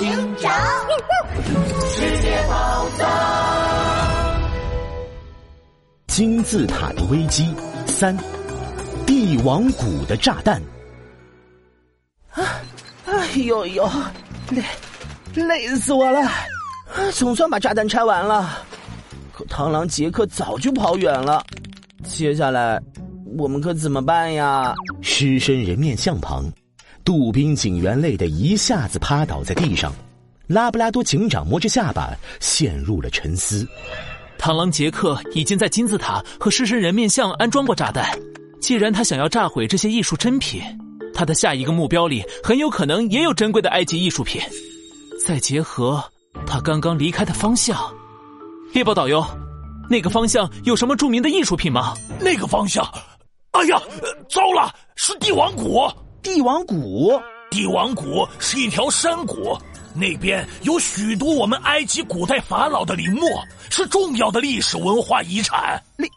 警长，世界宝藏，金字塔的危机三，帝王谷的炸弹。啊，哎呦呦，累，累死我了！总算把炸弹拆完了，可螳螂杰克早就跑远了。接下来我们可怎么办呀？狮身人面像旁。杜宾警员累得一下子趴倒在地上，拉布拉多警长摸着下巴陷入了沉思。螳螂杰克已经在金字塔和狮身人面像安装过炸弹，既然他想要炸毁这些艺术珍品，他的下一个目标里很有可能也有珍贵的埃及艺术品。再结合他刚刚离开的方向，猎豹导游，那个方向有什么著名的艺术品吗？那个方向，哎呀，糟了，是帝王谷。帝王谷，帝王谷是一条山谷，那边有许多我们埃及古代法老的陵墓，是重要的历史文化遗产。陵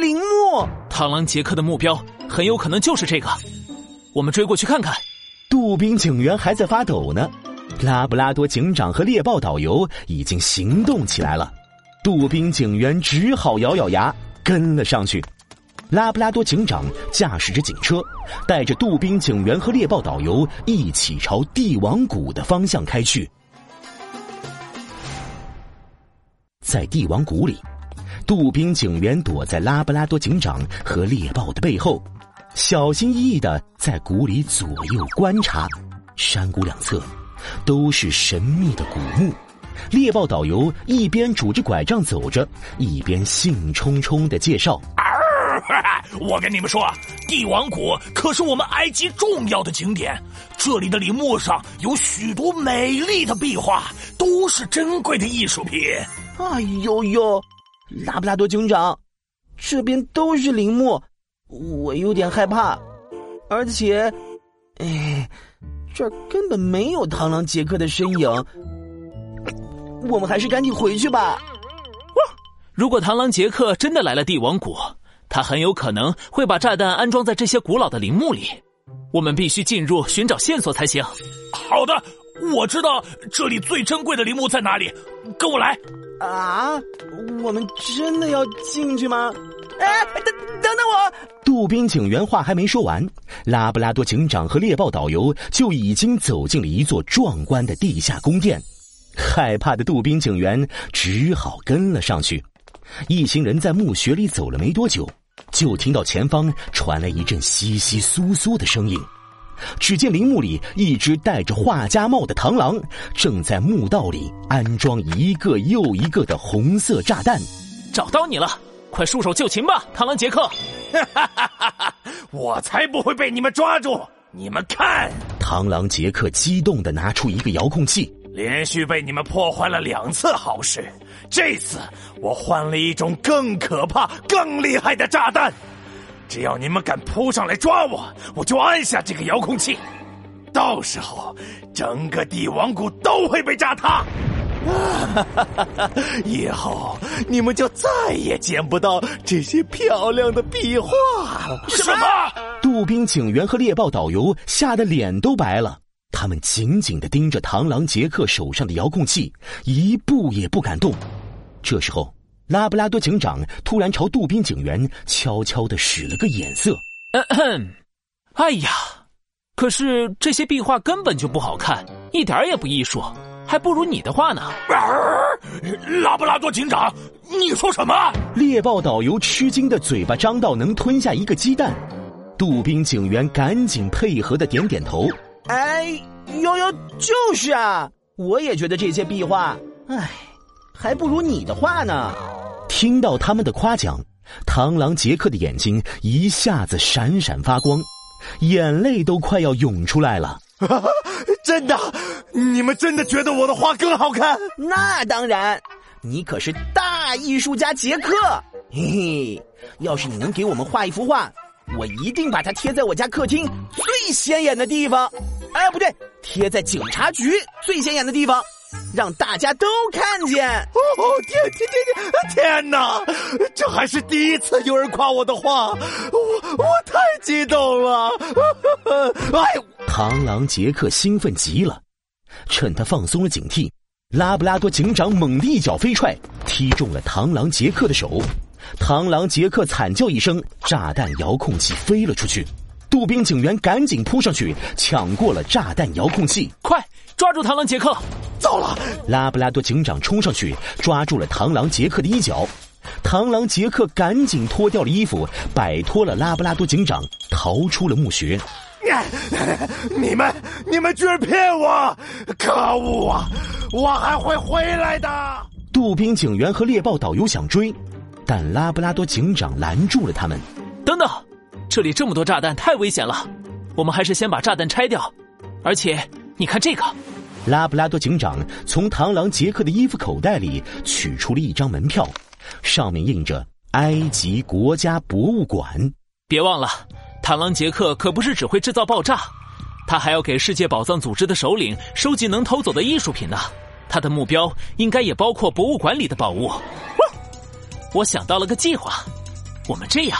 陵墓，螳螂杰克的目标很有可能就是这个，我们追过去看看。杜宾警员还在发抖呢，拉布拉多警长和猎豹导游已经行动起来了，杜宾警员只好咬咬牙跟了上去。拉布拉多警长驾驶着警车，带着杜宾警员和猎豹导游一起朝帝王谷的方向开去。在帝王谷里，杜宾警员躲在拉布拉多警长和猎豹的背后，小心翼翼的在谷里左右观察。山谷两侧都是神秘的古墓。猎豹导游一边拄着拐杖走着，一边兴冲冲的介绍。我跟你们说，帝王谷可是我们埃及重要的景点。这里的陵墓上有许多美丽的壁画，都是珍贵的艺术品。哎呦呦，拉布拉多警长，这边都是陵墓，我有点害怕。而且，哎，这儿根本没有螳螂杰克的身影。我们还是赶紧回去吧。如果螳螂杰克真的来了帝王谷。他很有可能会把炸弹安装在这些古老的陵墓里，我们必须进入寻找线索才行。好的，我知道这里最珍贵的陵墓在哪里，跟我来。啊，我们真的要进去吗？哎，等等等我！杜宾警员话还没说完，拉布拉多警长和猎豹导游就已经走进了一座壮观的地下宫殿，害怕的杜宾警员只好跟了上去。一行人在墓穴里走了没多久。就听到前方传来一阵窸窸窣窣的声音，只见陵墓里一只戴着画家帽的螳螂正在墓道里安装一个又一个的红色炸弹。找到你了，快束手就擒吧，螳螂杰克！哈哈哈哈我才不会被你们抓住！你们看，螳螂杰克激动的拿出一个遥控器。连续被你们破坏了两次好事，这次我换了一种更可怕、更厉害的炸弹。只要你们敢扑上来抓我，我就按下这个遥控器，到时候整个帝王谷都会被炸塌。以后你们就再也见不到这些漂亮的壁画了。什么？杜宾警员和猎豹导游吓得脸都白了。他们紧紧的盯着螳螂杰克手上的遥控器，一步也不敢动。这时候，拉布拉多警长突然朝杜宾警员悄悄的使了个眼色。哎呀，可是这些壁画根本就不好看，一点也不艺术，还不如你的画呢。拉布拉多警长，你说什么？猎豹导游吃惊的嘴巴张到能吞下一个鸡蛋。杜宾警员赶紧配合的点点头。哎，悠悠就是啊，我也觉得这些壁画，哎，还不如你的画呢。听到他们的夸奖，螳螂杰克的眼睛一下子闪闪发光，眼泪都快要涌出来了。真的，你们真的觉得我的画更好看？那当然，你可是大艺术家杰克。嘿嘿，要是你能给我们画一幅画，我一定把它贴在我家客厅最显眼的地方。哎，不对，贴在警察局最显眼的地方，让大家都看见。哦，天天天天，天哪！这还是第一次有人夸我的画，我我太激动了。哎，螳螂杰克兴奋极了，趁他放松了警惕，拉布拉多警长猛地一脚飞踹，踢中了螳螂杰克的手。螳螂杰克惨叫一声，炸弹遥控器飞了出去。杜宾警员赶紧扑上去抢过了炸弹遥控器，快抓住螳螂杰克！糟了！拉布拉多警长冲上去抓住了螳螂杰克的衣角，螳螂杰克赶紧脱掉了衣服，摆脱了拉布拉多警长，逃出了墓穴。你们，你们居然骗我！可恶啊！我还会回来的。杜宾警员和猎豹导游想追，但拉布拉多警长拦住了他们。这里这么多炸弹，太危险了。我们还是先把炸弹拆掉。而且，你看这个。拉布拉多警长从螳螂杰克的衣服口袋里取出了一张门票，上面印着“埃及国家博物馆”。别忘了。螳螂杰克可不是只会制造爆炸，他还要给世界宝藏组织的首领收集能偷走的艺术品呢。他的目标应该也包括博物馆里的宝物。我想到了个计划，我们这样。